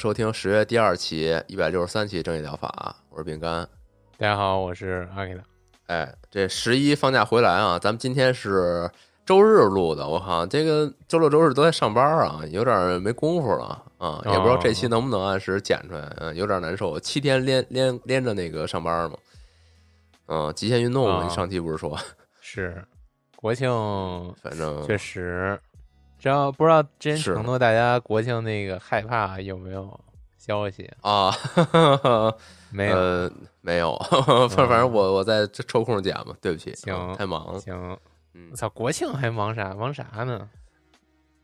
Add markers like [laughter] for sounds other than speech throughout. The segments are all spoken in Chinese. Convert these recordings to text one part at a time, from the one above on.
收听十月第二期一百六十三期正义疗法，我是饼干。大家好，我是阿的。哎，这十一放假回来啊，咱们今天是周日录的，我靠，这个周六周日都在上班啊，有点没工夫了啊，也不知道这期能不能按时剪出来，嗯，有点难受。七天连连连着那个上班嘛，嗯，极限运动你上期不是说，是国庆，反正确实，只要不知道之前承诺大家国庆那个害怕有没有消息？啊，[laughs] 没有。呃，没有，反反正我我在这抽空讲嘛，对不起，行嗯太忙了，行，嗯我，操，国庆还忙啥？忙啥呢？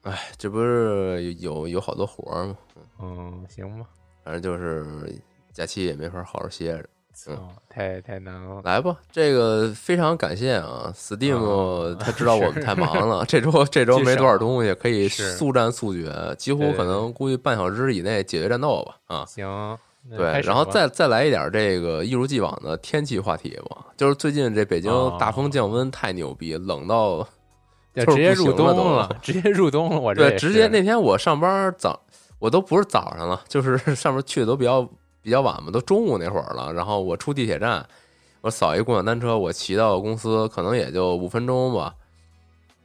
哎，这不是有有好多活儿吗？嗯，行吧。反正就是假期也没法好好歇着。嗯，太太难了。来吧，这个非常感谢啊，Steam 啊他知道我们太忙了，这周这周没多少东西，可以速战速决，几乎可能估计半小时以内解决战斗吧啊。行，对然后再再来一点这个一如既往的天气话题吧，就是最近这北京哦大风降温太牛逼，冷到 [laughs] 就就是直接入冬了，[laughs] 直接入冬了。我这对，直接那天我上班早，我都不是早上了，就是 [laughs] 上面去的都比较比较晚嘛，都中午那会儿了。然后我出地铁站，我扫一共享单车，我骑到公司可能也就五分钟吧，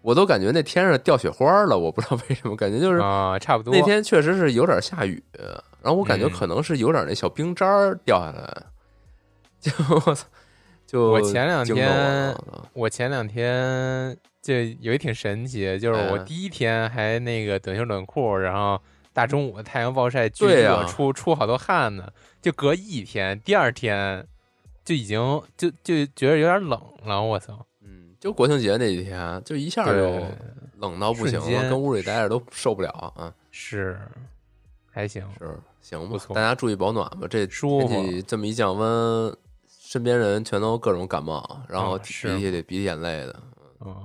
我都感觉那天上掉雪花了，我不知道为什么，感觉就是啊，差不多。那天确实是有点下雨，然后我感觉嗯可能是有点那小冰渣儿掉下来，[laughs] 就我操就我前两天我前两天就有一挺神奇，就是我哎第一天还那个短袖短裤，然后大中午太阳暴晒，巨热，出出好多汗呢。就隔一天，第二天就已经就就觉得有点冷了。我操！嗯，就国庆节那几天，就一下就，冷到不行了，跟屋里待着都受不了啊！是还行，是，行吧不，错大家注意保暖吧。这天气这么一降温，身边人全都各种感冒，然后鼻涕得鼻涕眼泪的。嗯，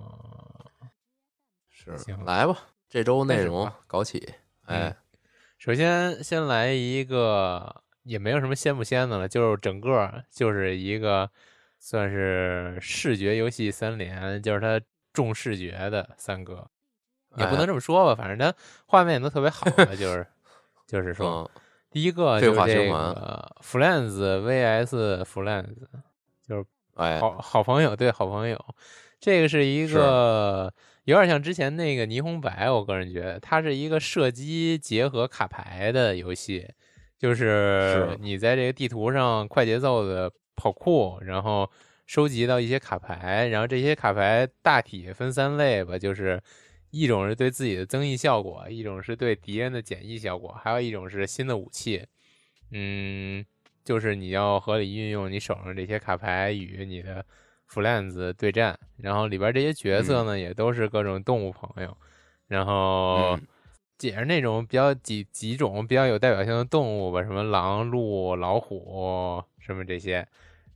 是，来吧，这周内容搞起。哎，首先先来一个，也没有什么鲜不鲜的了，就是整个就是一个算是视觉游戏三连，就是它重视觉的三个，也不能哎这么说吧，反正它画面都特别好的，就是 [laughs] 就是说，嗯，第一个就是这个。Friends VS Friends，哎，好好朋友对好朋友，这个是一个有点像之前那个霓虹白，我个人觉得它是一个射击结合卡牌的游戏，就是是。你在这个地图上快节奏的跑酷，然后收集到一些卡牌，然后这些卡牌大体分三类吧，就是一种是对自己的增益效果，一种是对敌人的减益效果，还有一种是新的武器，嗯。就是你要合理运用你手上这些卡牌与你的 friends 对战，然后里边这些角色呢、也都是各种动物朋友，然后嗯也是那种比较几几种比较有代表性的动物吧，什么狼、鹿、老虎什么这些，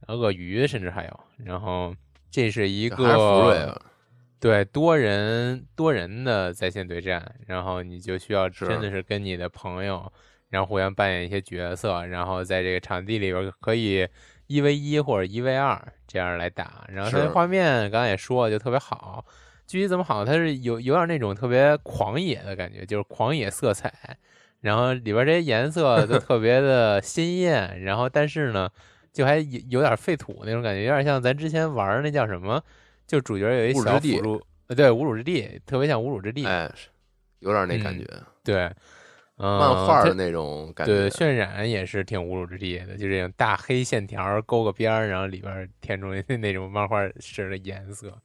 鳄鱼甚至还有，然后这是一个啊，对多人多人的在线对战，然后你就需要真的是跟你的朋友，然后互相扮演一些角色，然后在这个场地里边可以一 v 一或者一 v 二这样来打。然后它是的画面刚才也说了，就特别好。具体怎么好，它是有有点那种特别狂野的感觉，就是狂野色彩，然后里边这些颜色都特别的鲜艳，然后但是呢，就还有有点废土那种感觉，有点像咱之前玩那叫什么，就主角有一小辅助，呃，对，无主之地，特别像无主之地，哎，有点那感嗯觉，对，漫画的那种感觉。对，渲染也是挺无主之地的，就这种大黑线条勾个边儿，然后里边填充那种漫画式的颜色。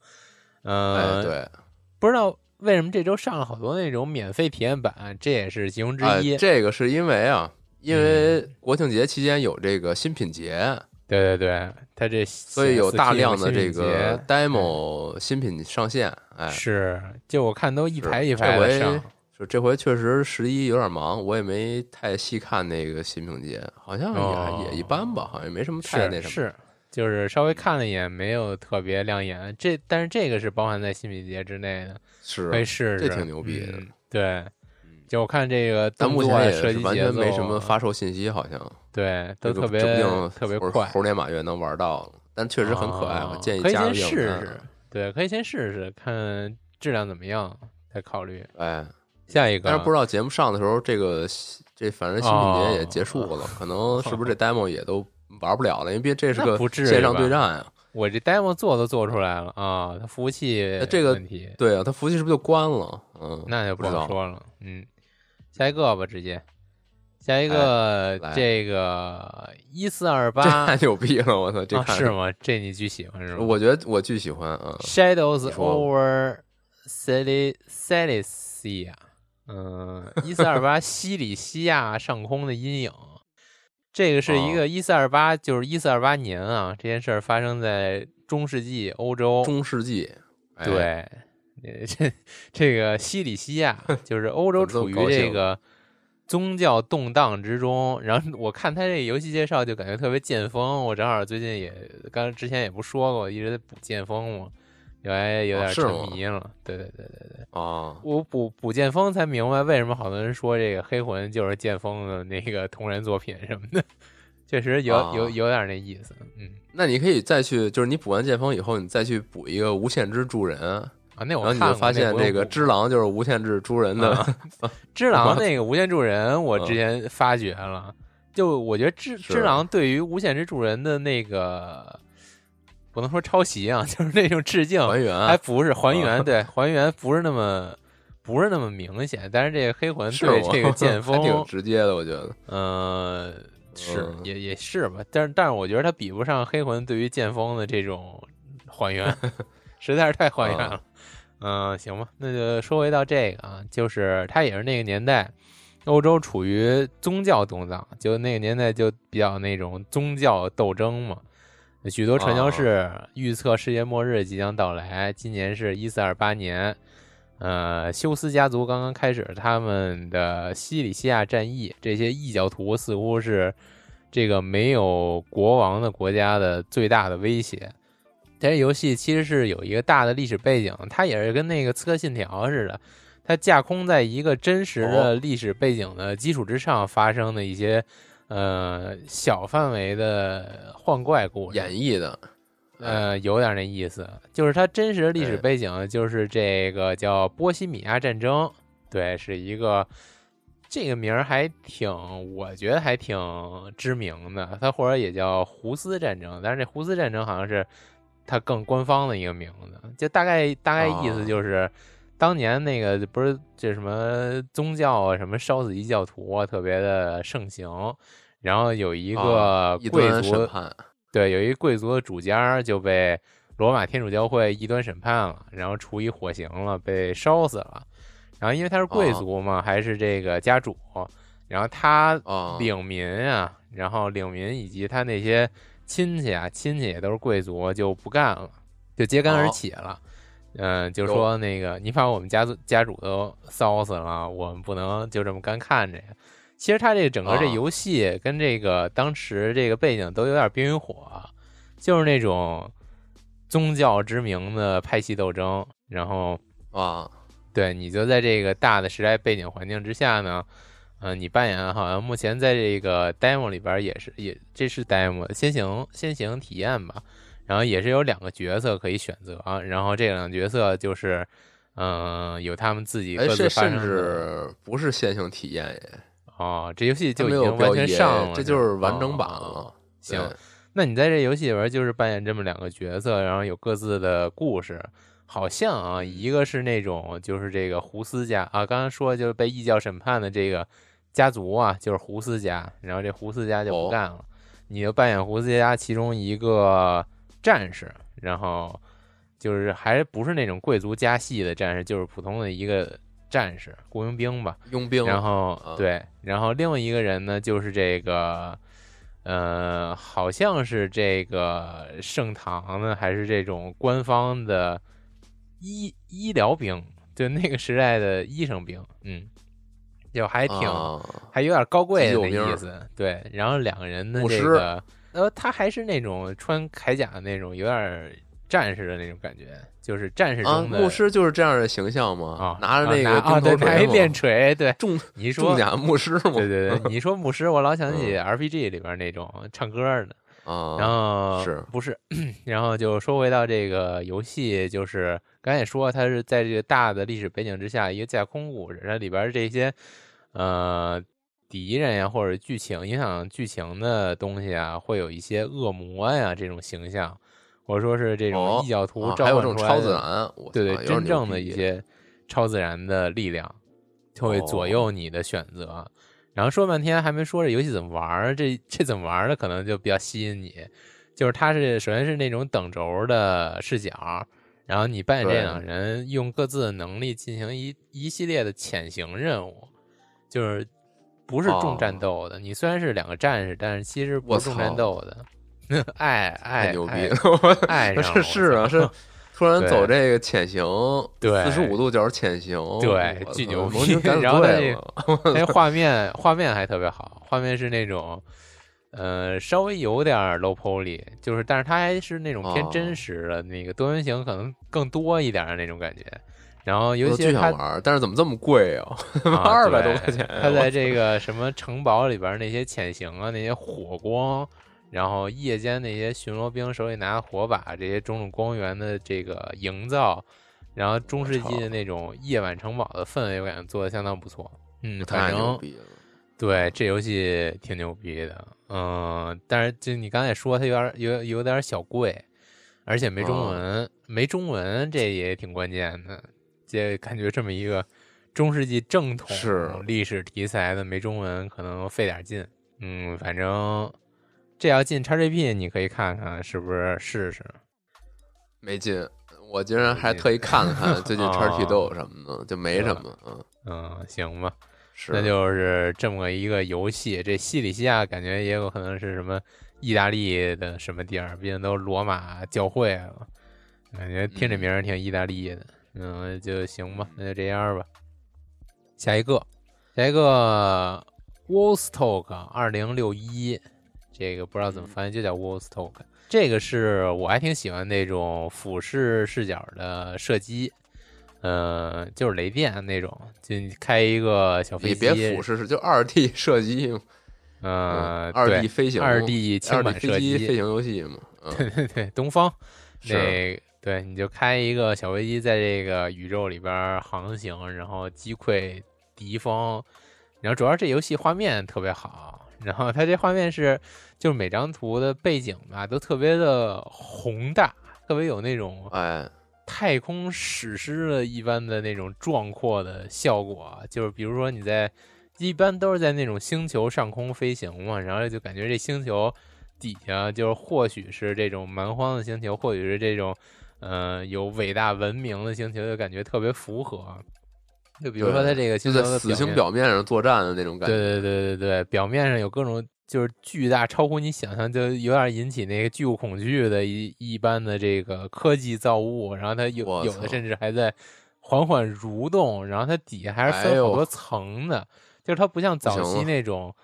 哎，嗯，对，不知道为什么这周上了好多那种免费体验版，这也是其中之哎一。这个是因为啊，因为嗯国庆节期间有这个新品节，对对对，它这所以有大量的这个个 demo 新品上线。哎，是，就我看都一是排一排的上。就这回确实十一有点忙，我也没太细看那个新品节，好像也、哦也一般吧，好像也没什么太那什么。就是稍微看了一眼，没有特别亮眼。这但是这个是包含在新品节之内的，是可以试试。这挺牛逼的嗯对，就我看这个但目前也是完全没什么啊发售信息，好像对，都特别定特别快，猴年马月能玩到，但确实很可爱，建议可以先试试。对，可以先试试看质量怎么样，再考虑。哎，下一个，但是不知道节目上的时候，这个这反正新品节也结束了，哦可能是不是这 [laughs] demo 也都玩不了了，因为毕竟这是个线上对战啊。我这 demo 做都做出来了啊，它服务器这个问题，对啊，它服务器是不是就关了？嗯，那就不说了。嗯，下一个吧，直接下一个哎这个一四二这太八牛逼了！我操，这啊，是吗？这你巨喜欢是吗？我觉得我巨喜欢啊。Shadows over Celi Celicia，嗯，一四二八西里西亚上空的阴影。这个是一哦个一四二八，就是一四二八年啊，这件事儿发生在中世纪欧洲。中世纪，哎，对，呃这这个西里西亚就是欧洲处于这个宗教动荡之中。然后我看他这个游戏介绍，就感觉特别剑锋。我正好最近也刚之前也不说过，一直在补剑锋嘛，有来有点沉迷了。对对对对对，啊，我补补剑锋才明白为什么好多人说这个黑魂就是剑锋的那个同人作品什么的，确实有有啊有点那意思。嗯那你可以再去，就是你补完剑锋以后，你再去补一个无限之助人，啊，那然后你我看过就发现那个补只狼就是无限制助人的。[laughs] 啊只狼那个无限助人，我嗯之前发掘了，就我觉得只是只狼对于无限制助人的那个不能说抄袭啊，[laughs] 就是那种致敬，还原还不是还原，啊对还原不是那么不是那么明显，但是这个黑魂对这个剑锋挺，直接的，我觉得。呃，是嗯也也是吧，但是但是我觉得它比不上黑魂对于剑锋的这种还原，[laughs] 实在是太还原啊了。嗯、行吧，那就说回到这个啊，就是它也是那个年代，欧洲处于宗教动荡，就那个年代就比较那种宗教斗争嘛。许多传教士预测世界末日即将到来，今年是一四二八年。呃，休斯家族刚刚开始他们的西里西亚战役，这些异教徒似乎是这个没有国王的国家的最大的威胁。这游戏其实是有一个大的历史背景，它也是跟那个《刺客信条》似的，它架空在一个真实的历史背景的基础之上发生的一些呃小范围的幻怪故事。演绎的，呃，有点那意思，就是它真实的历史哎背景就是这个叫波西米亚战争，对，是一个这个名儿还挺，我觉得还挺知名的，它或者也叫胡斯战争，但是这胡斯战争好像是它更官方的一个名字，就大概大概意思哦就是。当年那个不是这什么宗教啊，什么烧死异教徒啊，特别的盛行。然后有一啊个贵族，对，有一贵族的主家就被罗马天主教会异端审判了，然后处以火刑了，被烧死了。然后因为他是贵哦族嘛，还是这个家主，然后他啊，领民啊，然后领民以及他那些亲戚啊，亲戚也都是贵族，就不干了，就揭竿而哦起了。嗯，就说那个你把我们家族家主都烧死了，我们不能就这么干看着呀。其实他这个整个这啊游戏跟这个当时这个背景都有点冰与火，就是那种宗教之名的派系斗争。然后啊，对你就在这个大的时代背景环境之下呢，嗯、你扮演好像目前在这个 demo 里边也是也这是 demo 先行先行体验吧。然后也是有两个角色可以选择啊，然后这两个角色就是，嗯、有他们自己哎，各自发生的。至不是线性体验耶，哦，这游戏就已经完全上了，这就是完整版哦了。行，那你在这游戏里边就是扮演这么两个角色，然后有各自的故事。好像啊，一个是那种就是这个胡斯家啊，刚刚说就是被异教审判的这个家族啊，就是胡斯家，然后这胡斯家就不哦干了，你就扮演胡斯家其中一个战士，然后就是还不是那种贵族家系的战士，就是普通的一个战士雇佣兵吧。佣兵，然后啊对，然后另外一个人呢，就是这个，呃，好像是这个盛唐呢，还是这种官方的医医疗兵，就那个时代的医生兵，嗯，就还挺、啊还有点高贵的意思，对。然后两个人的这个，呃，他还是那种穿铠甲的那种，有点战士的那种感觉，就是战士啊，中的牧师就是这样的形象嘛啊，，拿着那个啊对，拿一锤嘛链锤，对，重你说重甲牧师嘛，对对对，你说牧师，我老想起嗯 RPG 里边那种唱歌的，啊，然后是不是？[clears throat] 然后就说回到这个游戏，就是刚才也说，它是在这个大的历史背景之下一个架空故事，它里边这些呃敌人呀，或者剧情影响剧情的东西啊，会有一些恶魔呀这种形象，或者说是这种哦异教徒啊召还有这种唤出来的超自然，对对，真正的一些超自然的力量就会左哦右你的选择。然后说半天还没说这游戏怎么玩儿，这这怎么玩儿的可能就比较吸引你。就是它是首先是那种等轴的视角，然后你扮演这对两人用各自的能力进行一一系列的潜行任务，就是不是重战哦斗的。你虽然是两个战士，但是其实不是重战斗的。[laughs] 爱爱太牛逼爱爱 [laughs] 上是是啊，是 [laughs] 突然走这个潜行，对四十五度角潜行，对巨牛逼然后它队这了那画面画面还特别好，画面是那种，呃，稍微有点 low poly，就是但是它还是那种偏哦真实的，那个多边形可能更多一点的那种感觉。然后尤我其是它巨想玩，但是怎么这么贵啊？[laughs] 啊二百多块钱他在这个什么城堡里边那些潜行啊，那些火光，然后夜间那些巡逻兵手里拿火把，这些种种光源的这个营造，然后中世纪的那种夜晚城堡的氛围，我感觉做的相当不错。嗯，反太正。对，这游戏挺牛逼的，嗯，但是就你刚才说，它有点有有点小贵，而且没中哦文，没中文，这也挺关键的。这感觉这么一个中世纪正统是历史题材的没中文，可能费点劲。嗯，反正这要进 XGP，你可以看看是不是试试。没劲，我竟然还特意看了看 [laughs] 最近哦 XP 都有什么的，就没什么，嗯，嗯，行吧。是，那就是这么一个游戏。这西里西亚感觉也有可能是什么意大利的什么地儿，毕竟都罗马教会了，感觉听这名儿挺意大利的。嗯，就行吧，那就这样吧。下一个，下一个 Wolstock 二零六一，这个不知道怎么翻译，就叫 Wolstock。这个是我还挺喜欢那种俯视视角的射击，呃，就是雷电那种，就你开一个小飞你机，别俯视，是就二 D [laughs] 射击嘛，呃，二对 D 飞行，二 D 轻二 D 版射击飞，行游戏嘛，嗯，对 [laughs] 对对，东方是那对，你就开一个小飞机在这个宇宙里边航行，然后击溃敌方，然后主要这游戏画面特别好，然后它这画面是就是每张图的背景吧都特别的宏大，特别有那种哎，太空史诗的一般的那种壮阔的效果，就是比如说你在一般都是在那种星球上空飞行嘛，然后就感觉这星球底下就是或许是这种蛮荒的星球，或许是这种呃有伟大文明的星球，就感觉特别符合。就比如说它这个就星球在死星表面上作战的那种感觉，对对对对对，表面上有各种就是巨大，超乎你想象，就有点引起那个巨物恐惧的一一般的这个科技造物，然后它有有的甚至还在缓缓蠕动，然后它底下还是分好多层的，就是它不像早期那种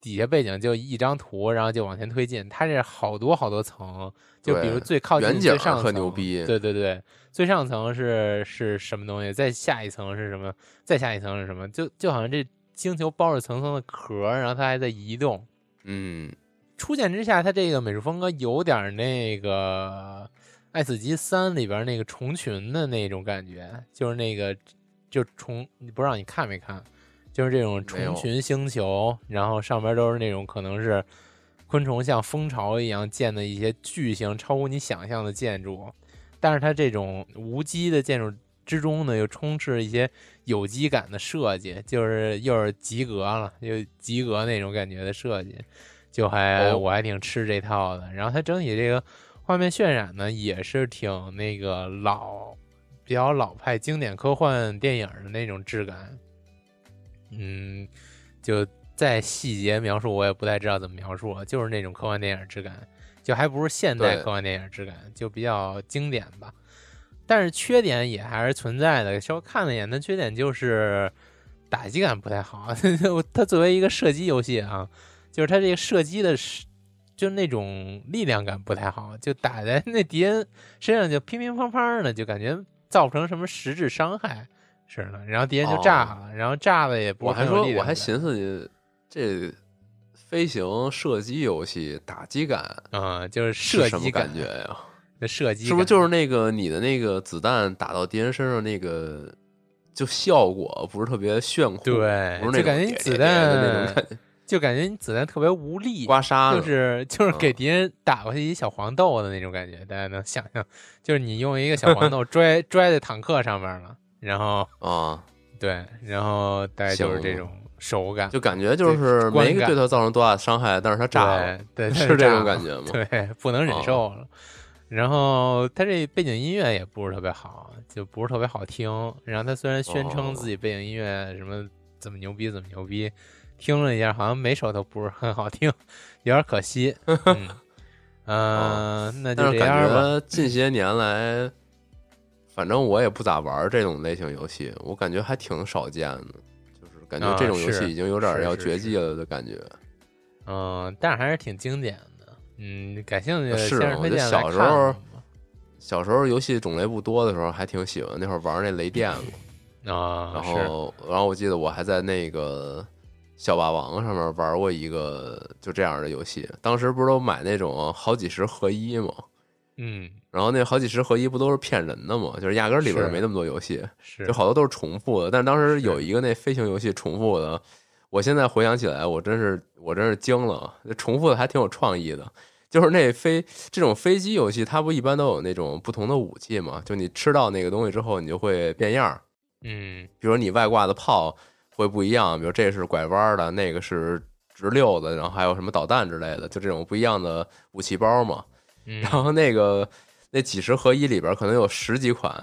底下背景就一张图，然后就往前推进，它这是好多好多层，就比如最靠近最上层，特牛逼。对对对，最上层是是什么东西，再下一层是什么，再下一层是什么，就就好像这星球包着层层的壳，然后它还在移动。嗯，初见之下，它这个美术风格有点那个《爱死机三》里边那个虫群的那种感觉，就是那个就虫，不知道你看没看？就是这种虫群星球，然后上边都是那种可能是昆虫像蜂巢一样建的一些巨型、超乎你想象的建筑，但是它这种无机的建筑之中呢，又充斥一些有机感的设计，就是又是及格了，又及格那种感觉的设计，就还、哦我还挺吃这套的。然后它整体这个画面渲染呢也是挺那个老，比较老派经典科幻电影的那种质感。嗯，就再细节描述我也不太知道怎么描述了，就是那种科幻电影质感，就还不是现代科幻电影质感，就比较经典吧。但是缺点也还是存在的，稍微看了一眼，它缺点就是打击感不太好。[laughs] 它作为一个射击游戏啊，就是它这个射击的是，就那种力量感不太好，就打在那敌人身上就乒乒乓乓的，就感觉造不成什么实质伤害似的。然后敌人就炸了，然后炸了也不我还说，我还寻寻思这飞行射击游戏打击感啊、就是是什么射击感觉呀？那射击是不是就是那个你的那个子弹打到敌人身上那个，就效果不是特别炫酷，对不是那就感觉子弹那种感觉，就感觉你子弹特别无力，刮痧就是就是给嗯敌人打过去一小黄豆的那种感觉，大家能想象，就是你用一个小黄豆 [laughs] 拽拽在坦克上面了，然后啊，[laughs] 对，然后大概就是这种手感，就感觉就是没对他造成多大的伤害，但是他炸了，对对，[laughs] 是这种感觉，吗？对，不能忍哦受了。然后他这背景音乐也不是特别好，就不是特别好听。然后他虽然宣称哦自己背景音乐什么怎么牛逼怎么牛逼，听了一下好像每首都不是很好听，有点可惜。嗯，[laughs] 呃那就但是感这样吧。觉近些年来，反正我也不咋玩这种类型游戏，我感觉还挺少见的，就是感觉啊这种游戏已经有点要绝迹了的感觉。嗯，但是还是挺经典的。嗯，感兴趣的是我觉得小时候小时候游戏种类不多的时候，还挺喜欢那会儿玩那雷电嘛。[laughs] 啊，然后，然后我记得我还在那个小霸王上面玩过一个就这样的游戏。当时不是都买那种好几十合一嘛？嗯然后那好几十合一不都是骗人的嘛？就是压根儿里边没那么多游戏，是就好多都是重复的。但当时有一个那飞行游戏重复的，我现在回想起来，我真是我真是惊了，重复的还挺有创意的。就是那飞这种飞机游戏，它不一般都有那种不同的武器嘛？就你吃到那个东西之后，你就会变样儿。嗯比如你外挂的炮会不一样，比如这是拐弯的，那个是直溜的，然后还有什么导弹之类的，就这种不一样的武器包嘛。嗯，然后那个那几十合一里边可能有十几款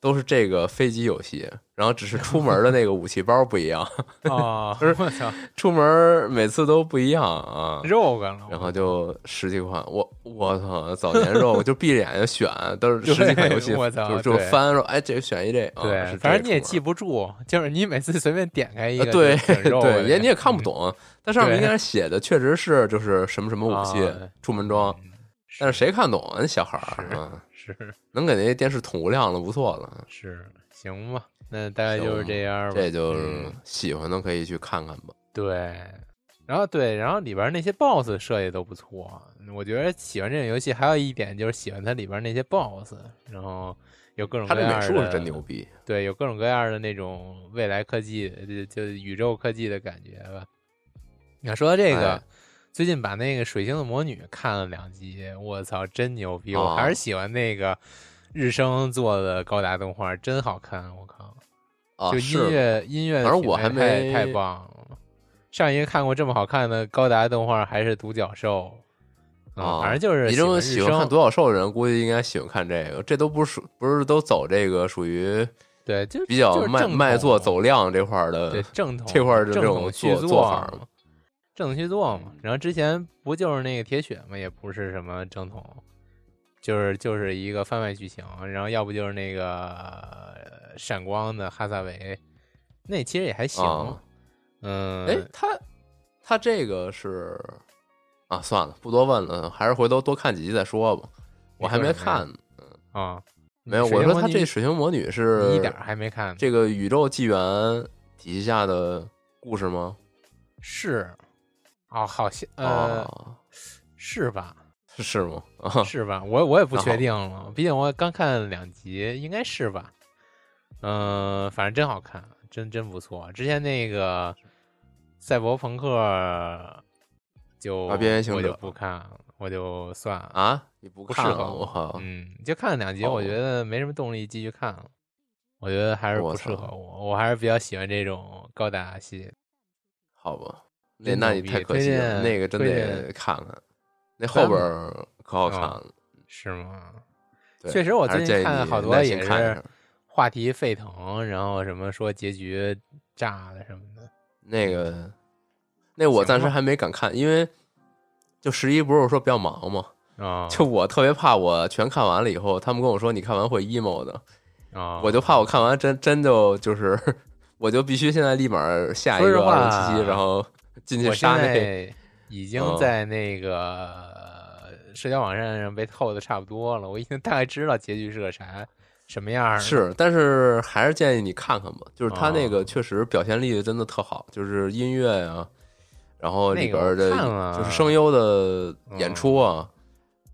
都是这个飞机游戏，然后只是出门的那个武器包不一样，啊，[laughs] 不是我操，出门每次都不一样啊。肉干了，然后就十几款，我我操，早年肉我就闭着眼睛选，都是十几款游 [laughs] 戏，我操就就翻说，哎，这个选一这，啊对，是反正你也记不住，就是你每次随便点开一个，呃对肉对，也你也看不嗯懂，但上面应该写的确实是就是什么什么武器啊出门装，嗯但是谁看懂啊？那小孩儿是啊，[laughs] 是能给那电视捅无量的不错了。是，行吧，那大概就是这样吧。这就是嗯喜欢的可以去看看吧。对，然后对，然后里边那些 BOSS 设计都不错。我觉得喜欢这种游戏还有一点就是喜欢它里边那些 BOSS，然后有各种他各样的这美术是真牛逼，对，有各种各样的那种未来科技，就就宇宙科技的感觉吧。你要说到这个，哎最近把那个《水星的魔女》看了两集，我操，真牛逼！我哦还是喜欢那个日升做的高达动画，真好看！我靠，啊，就音乐音乐的反正我还没太太棒了。上一个看过这么好看的高达动画还是独角兽，嗯啊，反正就是你这么喜欢喜欢看独角兽的人，估计应该喜欢看这个。这都不是属不是都走这个属于对，就比较卖卖座走量这块儿的对正统这块这种做做法嘛嘛，正统续作嘛。然后之前不就是那个铁血嘛，也不是什么正统，就是就是一个番外剧情。然后要不就是那个呃闪光的哈萨维，那其实也还行。啊嗯，哎，他他这个是啊，算了，不多问了，还是回头多看几集再说吧。我还没看呢，啊，没有。我说他这水星魔女是一点儿还没看，这个宇宙纪元体系下的故事吗？是哦，好像呃、啊，是吧？是吗？[laughs] 啊，是吧？我我也不确定了，毕竟我刚看两集，应该是吧。嗯、反正真好看，真真不错。之前那个赛博朋克就我就者不看了，我就算了，啊，你不不适看了？合我靠！嗯，就看了两集，我哦觉得没什么动力继续看了。我觉得还是不适合我，我还是比较喜欢这种高达系。好吧，那那你太可惜了，那个真得看看，那后边可好看啊了。是吗？确实我最近看好多也是看话题沸腾，然后什么说结局炸了什么的。那个，那我暂时还没敢看，因为就十一不是说比较忙嘛，啊，[laughs] 就我特别怕我全看完了以后，他们跟我说你看完会 emo 的，啊，我就怕我看完真真就就是，[laughs] 我就必须现在立马下一个二零七七，然后进去我现杀那在已经嗯在那个社交网站上被透的差不多了，我已经大概知道结局是个啥什么样儿了。是，但是还是建议你看看吧，就是他那哦个确实表现力真的特好，就是音乐啊、然后里边的就是声优的演出啊，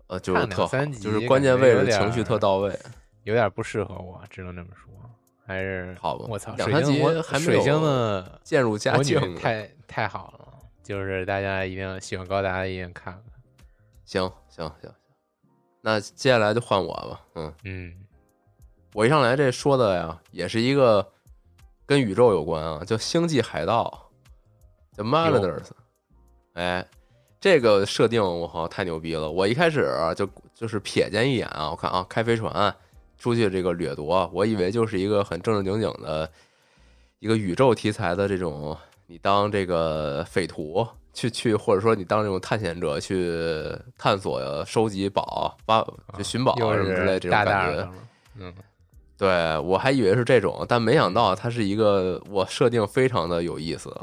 呃，就是特好，就是关键位置情绪特到位。有点不适合我，只能这么说。还是好吧我操，两三集还没有星的渐入佳境太太好了，就是大家一定喜欢高达的一定看看。行行行行，那接下来就换我吧，嗯。嗯，我一上来这说的呀，也是一个跟宇宙有关啊，叫《星际海盗》，叫 Mariners。哎，这个设定我靠太牛逼了！我一开始啊就就是瞥见一眼啊，我看啊开飞船出去这个掠夺，我以为就是一个很正正经经的一个宇宙题材的这种，你当这个匪徒去去，或者说你当这种探险者去探索、收集宝、挖就寻宝又什么之类是这种感觉。嗯，对我还以为是这种，但没想到它是一个我设定非常的有意思。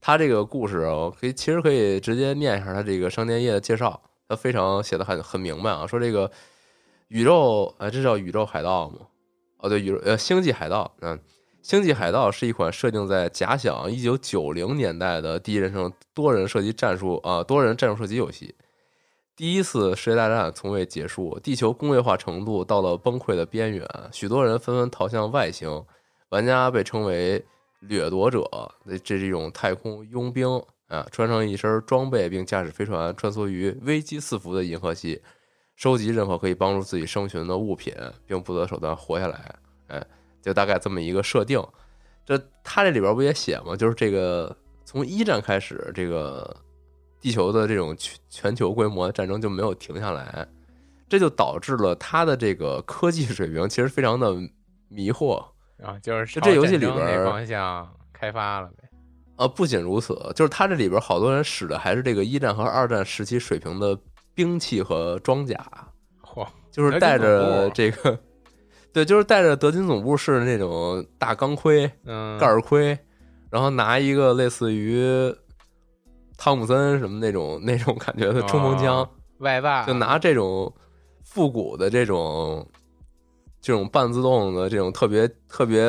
它这个故事，我可以其实可以直接念一下它这个商店页的介绍，它非常写的很很明白啊，说这个宇宙，呃，这叫宇宙海盗吗？哦，对，宇宙呃星际海盗，嗯，星际海盗是一款设定在假想一九九零年代的第一人称多人射击战术啊、多人战术射击游戏。第一次世界大战从未结束，地球工业化程度到了崩溃的边缘，许多人纷纷逃向外星，玩家被称为掠夺者，这这是一种太空佣兵啊，穿上一身装备并驾驶飞船穿梭于危机四伏的银河系，收集任何可以帮助自己生存的物品，并不择手段活下来。哎，就大概这么一个设定。这他这里边不也写吗？就是这个从一战开始，这个地球的这种全全球规模的战争就没有停下来，这就导致了他的这个科技水平其实非常的迷惑。啊，就是这游戏里边方向开发了呗。呃，不仅如此，就是它这里边好多人使的还是这个一战和二战时期水平的兵器和装甲，嚯，就是带着这个，[laughs] 对，就是带着德军总部式的那种大钢盔、嗯，盖儿盔，然后拿一个类似于汤姆森什么那种那种感觉的冲锋枪，哦外挂就拿这种复古的这种这种半自动的这种特别特别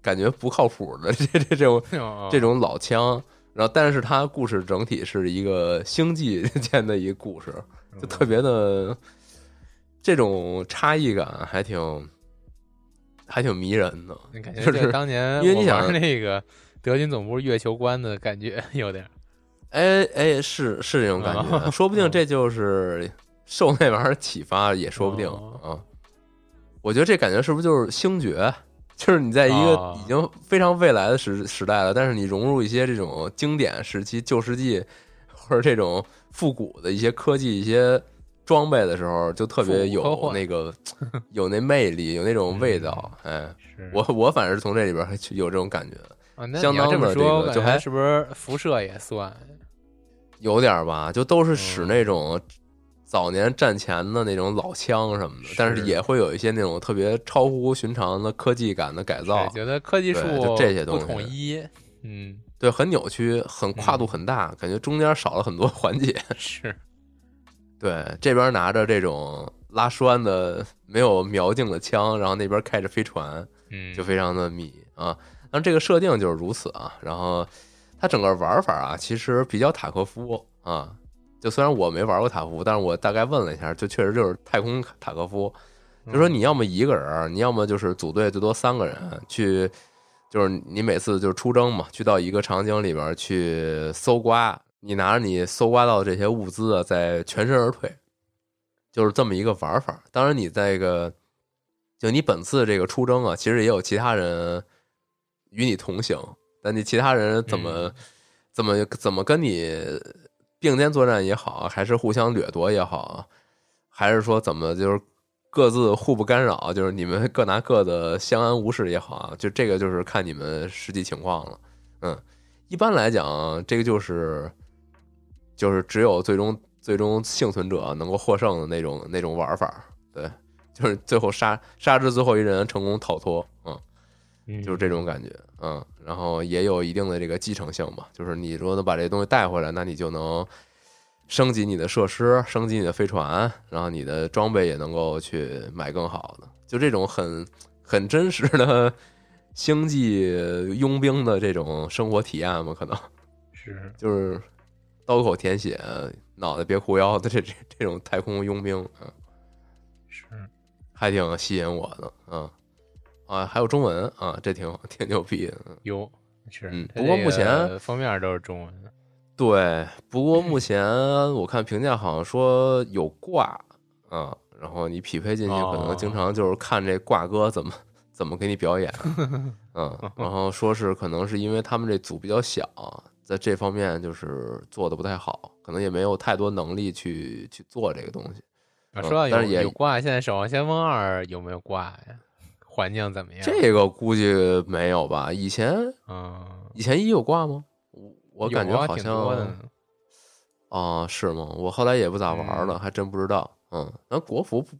感觉不靠谱的这这这种哦。这种老枪，然后但是它故事整体是一个星际间的一个故事，就特别的这种差异感还挺还挺迷人的。你感觉就是这当年因为你想玩那个德军总部月球观的感觉 [laughs] 有点儿哎哎，是是这种感觉，哦说不定这就是受那玩意儿启发，也说不定哦啊。我觉得这感觉是不是就是星爵？就是你在一个哦已经非常未来的时时代了，但是你融入一些这种经典时期、旧世纪或者这种复古的一些科技、一些装备的时候，就特别有那个有那魅力，有那种味道。哎，我我反正是从这里边还有这种感觉。啊，那相你要这么说，就还是不是辐射也算？有点吧，就都是使嗯那种早年战前的那种老枪什么的，但是是也会有一些那种特别超乎寻常的科技感的改造对，觉得科技对树就这些不东西统一，嗯，对，很扭曲，很跨度很大，感觉中间少了很多 [laughs] 环节。是，对，这边拿着这种拉栓的没有瞄镜的枪，然后那边开着飞船，嗯，就非常的迷啊。那这个设定就是如此啊，然后它整个玩法啊，其实比较塔科夫啊。就虽然我没玩过塔科夫，但是我大概问了一下，就确实就是太空塔科夫。就说你要么一个人，你要么就是组队最多三个人去，就是你每次就是出征嘛，去到一个场景里边去搜刮，你拿着你搜刮到的这些物资啊，再全身而退，就是这么一个玩法。当然，你在一个就你本次这个出征啊，其实也有其他人与你同行，但你其他人怎么、嗯怎么怎么跟你并肩作战也好，还是互相掠夺也好，还是说怎么就是各自互不干扰，就是你们各拿各的，相安无事也好啊，就这个就是看你们实际情况了。嗯，一般来讲，这个就是就是只有最终最终幸存者能够获胜的那种那种玩法，对，就是最后杀杀至最后一人成功逃脱，嗯。嗯。就是这种感觉，嗯，然后也有一定的这个继承性嘛，就是你如果能把这东西带回来，那你就能升级你的设施，升级你的飞船，然后你的装备也能够去买更好的，就这种很很真实的星际佣兵的这种生活体验嘛，可能 [laughs] 是。就是刀口舔血，脑袋别裤腰的这这这种太空佣兵，嗯，是，还挺吸引我的，嗯。啊，还有中文啊，这挺挺牛逼的。嗯有是，嗯不过目前封面都是中文，对，不过目前我看评价好像说有挂啊，然后你匹配进去，可能经常就是看这挂哥怎么怎么给你表演，嗯，然后说是可能是因为他们这组比较小，在这方面就是做的不太好，可能也没有太多能力去去做这个东西。啊，嗯说到有但是也有挂，现在《守望先锋二》有没有挂呀？环境怎么样？这个估计没有吧？以前嗯，以前一有挂吗？我我感觉好像多的呢哦，是吗？我后来也不咋玩了，嗯还真不知道。嗯，那国服不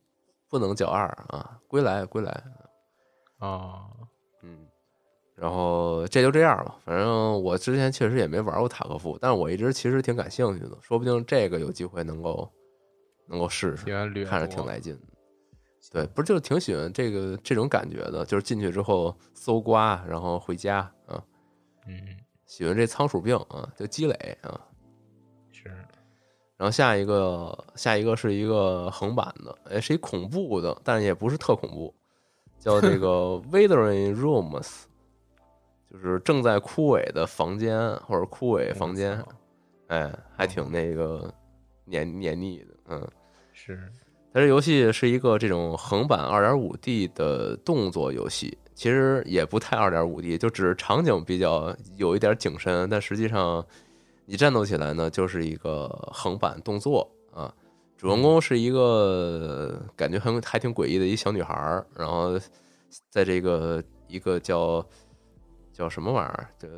不能叫二啊，归来归来。哦，嗯，然后这就这样吧。反正我之前确实也没玩过塔科夫，但是我一直其实挺感兴趣的，说不定这个有机会能够能够试试，看着挺来劲的。对，不是就挺喜欢这个这种感觉的，就是进去之后搜刮，然后回家啊，嗯，喜欢这仓鼠病啊，就积累啊。是然后下一个，下一个是一个横版的，哎，是一恐怖的，但也不是特恐怖，叫这个 [laughs] Withering Rooms，就是正在枯萎的房间或者枯萎房间哎，还挺那个黏黏腻的，嗯。是它这游戏是一个这种横版二点五 D 的动作游戏，其实也不太二点五 D，就只是场景比较有一点景深，但实际上你战斗起来呢，就是一个横版动作啊。主人公是一个感觉很还挺诡异的一小女孩儿，然后在这个一个叫叫什么玩意儿，这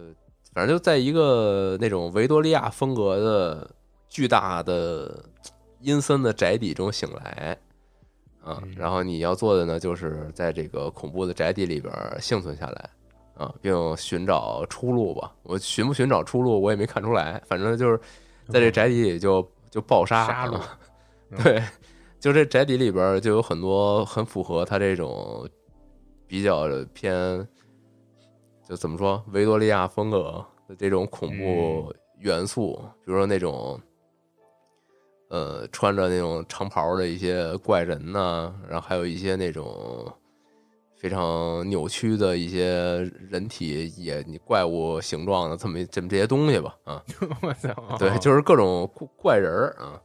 反正就在一个那种维多利亚风格的巨大的阴森的宅邸中醒来，啊嗯，然后你要做的呢，就是在这个恐怖的宅邸里边幸存下来，啊，并寻找出路吧。我寻不寻找出路，我也没看出来，反正就是在这宅邸里就就暴杀杀戮啊 [laughs] 对，就这宅邸里边就有很多很符合他这种比较偏，就怎么说维多利亚风格的这种恐怖元素，比如说那种。呃，穿着那种长袍的一些怪人呐、然后还有一些那种非常扭曲的一些人体也你怪物形状的这么这么这些东西吧，啊，[laughs] 我操，对，就是各种怪怪人儿啊，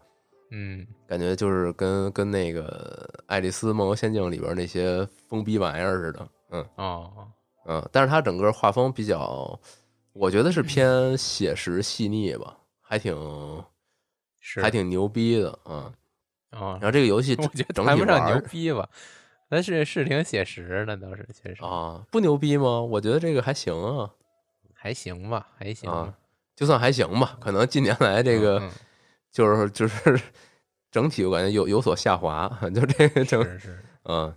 嗯。感觉就是跟跟那个《爱丽丝梦游仙境》里边那些疯逼玩意儿似的，嗯哦，嗯，但是它整个画风比较，我觉得是偏写实细腻吧，还挺是还挺牛逼的啊。哦然，后这个游戏 [laughs] 我觉得整体谈不上牛逼吧，但是是挺写实的，倒是确实啊，不牛逼吗？我觉得这个还行啊，还行吧，还行啊。就算还行吧。可能近年来这个嗯 [laughs] 就是就是 [laughs] 整体我感觉有有所下滑，就这个整是是，嗯，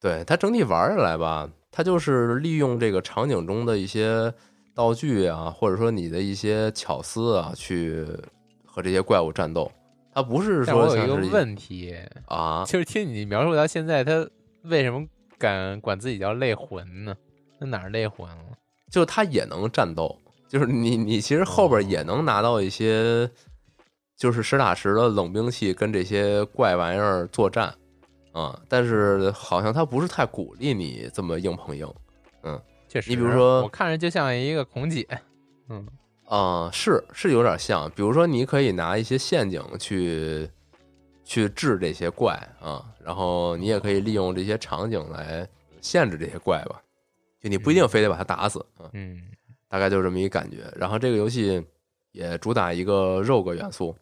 对它整体玩下来吧，它就是利用这个场景中的一些道具啊，或者说你的一些巧思啊，去和这些怪物战斗。它不是但我有一个问题，啊，就是听你描述到现在，他为什么敢管自己叫类魂呢？那哪儿类魂了？就它也能战斗，就是你你其实后边也能拿到一些，就是实打实的冷兵器跟这些怪玩意儿作战啊，但是好像他不是太鼓励你这么硬碰硬嗯确实，你比如说我看着就像一个孔姐，[laughs] 嗯，啊，是是有点像，比如说你可以拿一些陷阱去去治这些怪啊，然后你也可以利用这些场景来限制这些怪吧，就你不一定非得把它打死啊。嗯大概就是这么一感觉。然后这个游戏也主打一个 rogue 元素，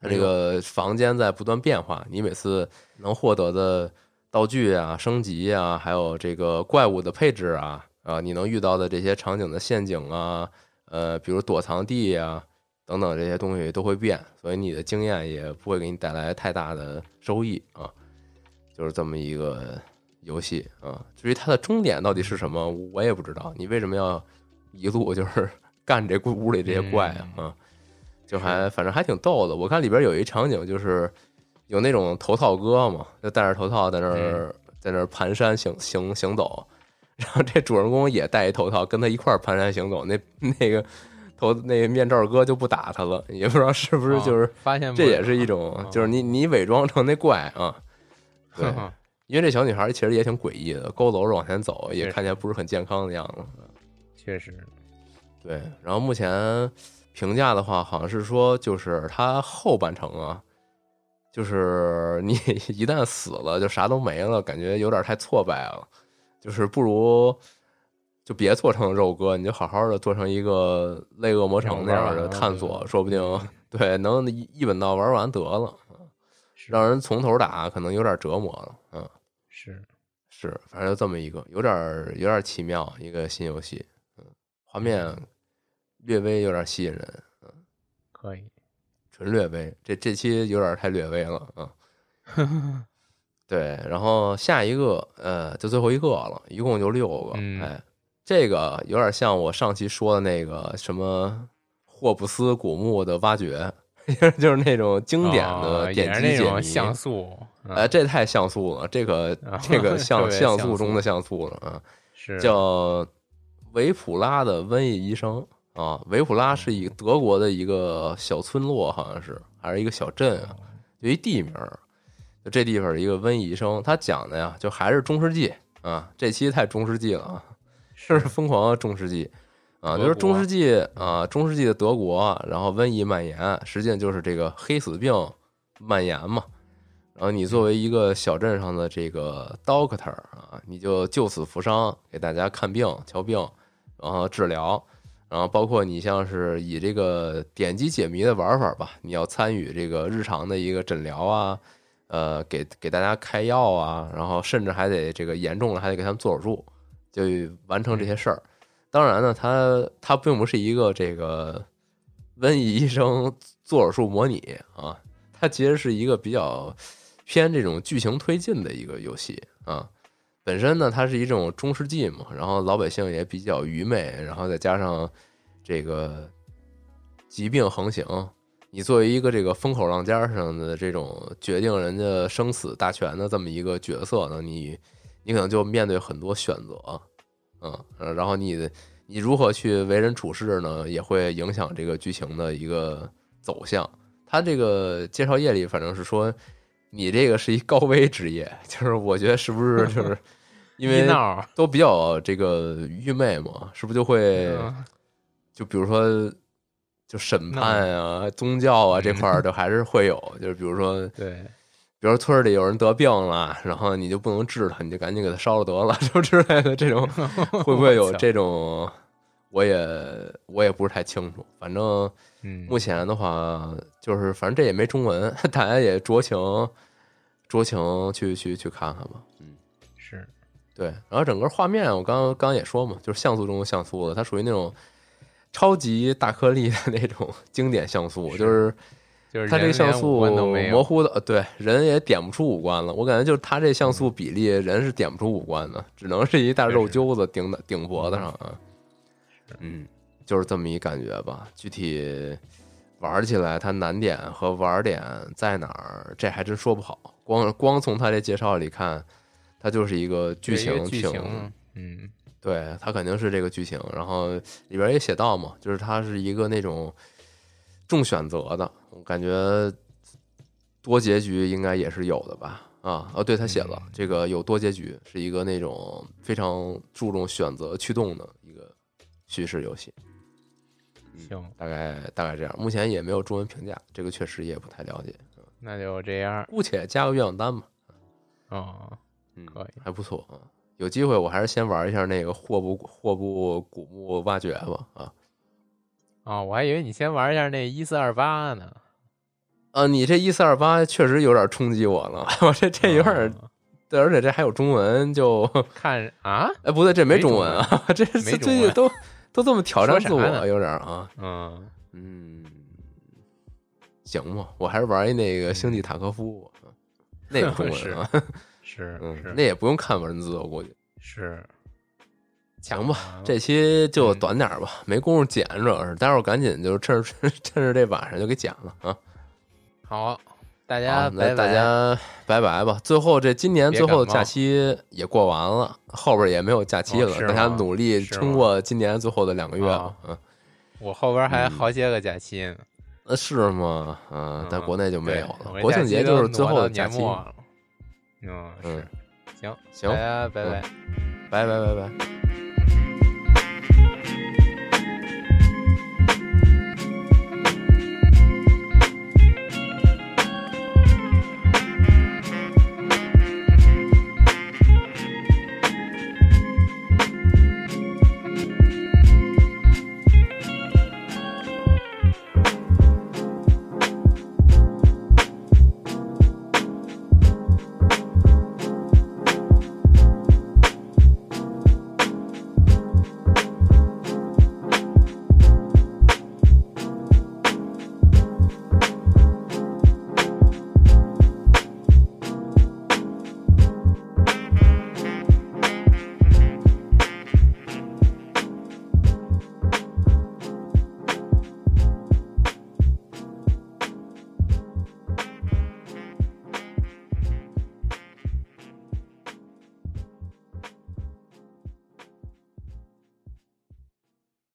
它这个房间在不断变化，你每次能获得的道具啊、升级啊，还有这个怪物的配置啊，啊，你能遇到的这些场景的陷阱啊，呃，比如躲藏地啊等等这些东西都会变，所以你的经验也不会给你带来太大的收益啊，就是这么一个游戏啊。至于它的终点到底是什么，我也不知道。你为什么要一路就是 [laughs] 干这屋里这些怪啊？啊，就还反正还挺逗的。我看里边有一场景，就是有那种头套哥嘛，就戴着头套在那儿在那儿蹒跚行行行走，然后这主人公也戴一头套，跟他一块儿蹒跚行走。那那个头那个面罩哥就不打他了，也不知道是不是就是发现这也是一种，就是你你伪装成那怪啊。[laughs] 对，因为这小女孩其实也挺诡异的，佝偻着往前走，也看起来不是很健康的样子。确实，对。然后目前评价的话，好像是说，就是它后半程啊，就是你 [laughs] 一旦死了，就啥都没了，感觉有点太挫败了。就是不如就别做成肉鸽，你就好好的做成一个类恶魔城那样的探索，说不定 [laughs] 对能一一本道玩完得了。让人从头打，可能有点折磨了。嗯，是是，反正就这么一个，有点有点奇妙一个新游戏。嗯，画面略微有点吸引人。嗯，可以，纯略微。这这期有点太略微了。嗯，[laughs] 对。然后下一个，呃，就最后一个了，一共就六个。哎，这个有点像我上期说的那个什么霍布斯古墓的挖掘。[laughs] 就是那种经典的点击解谜像素，哎，这太像素了，这个 [laughs] 这个 [laughs] 像像素中的像素了啊！是叫维普拉的瘟疫医生啊，维普拉是一个德国的一个小村落，好像是还是一个小镇啊，就一地名。就这地方一个瘟疫医生，他讲的呀，就还是中世纪啊，这期太中世纪了啊，是 [laughs] 疯狂的中世纪。啊，就是中世纪啊，中世纪的德国，然后瘟疫蔓延，实际上就是这个黑死病蔓延嘛。然后你作为一个小镇上的这个 doctor 啊，你就救死扶伤，给大家看病、瞧病，然后治疗，然后包括你像是以这个点击解谜的玩法吧，你要参与这个日常的一个诊疗啊，呃，给给大家开药啊，然后甚至还得这个严重了还得给他们做手术，就完成这些事儿。当然呢，它它并不是一个这个瘟疫医生做手术模拟啊，它其实是一个比较偏这种剧情推进的一个游戏啊。本身呢，它是一种中世纪嘛，然后老百姓也比较愚昧，然后再加上这个疾病横行，你作为一个这个风口浪尖上的这种决定人家生死大权的这么一个角色呢，你你可能就面对很多选择。嗯，然后你你如何去为人处事呢？也会影响这个剧情的一个走向。他这个介绍页里反正是说，你这个是一高危职业，[laughs] 就是我觉得是不是就是 [laughs] 因为都比较这个愚昧嘛，是不是就会就比如说就审判啊、宗教啊这块儿都还是会有，就是比如说对。比如村里有人得病了，然后你就不能治他，你就赶紧给他烧了得了，[laughs] 就之类的这种，[laughs] 会不会有这种？我也我也不是太清楚。反正目前的话，就是反正这也没中文，[laughs] 大家也酌情酌情去去去看看吧。嗯，是对。然后整个画面，我刚刚也说嘛，就是像素中的像素的，它属于那种超级大颗粒的那种经典像素，就是。就是它这个像素模糊的，对人也点不出五官了。我感觉就是它这像素比例，人是点不出五官的，只能是一大肉揪子顶的顶脖子上啊。嗯，就是这么一感觉吧。具体玩起来，它难点和玩点在哪儿，这还真说不好。光光从它这介绍里看，它就是一个剧情，剧情，嗯，对，他肯定是这个剧情。然后里边也写到嘛，就是它是一个那种重选择的。我感觉多结局应该也是有的吧？啊，哦，对他写了这个有多结局，是一个那种非常注重选择驱动的一个叙事游戏。行，大概大概这样，目前也没有中文评价，这个确实也不太了解。那就这样，姑且加个愿望单吧。哦，嗯，可以，还不错啊。有机会我还是先玩一下那个霍布霍布古墓挖掘吧。啊。啊，我还以为你先玩一下那一四二八呢。啊，你这一四二八确实有点冲击我了，[laughs] 我这这有点，啊对，而且这还有中文，就看啊，[laughs] 哎不对，这没没中文啊，这 [laughs] 这没中文这都都这么挑战自我，有点啊，嗯，嗯，行吧，我还是玩一那个星际塔科夫，嗯那个中文啊，是嗯，是那也不用看文字，我估计。是，[laughs] 强吧啊，这期就嗯短点儿吧，没工夫剪，主要是待会儿赶紧就趁着趁着这晚上就给剪了啊。好，大家，那拜拜。大家拜拜吧。最后这今年最后的假期也过完了，后边也没有假期了，哦大家努力撑过今年最后的两个月吧啊。嗯，我后边还嗯好些个假期呢，呃，是吗？嗯，在嗯国内就没有了。我国庆节就是最后的假期。嗯是，行，行大家拜拜。拜拜拜拜。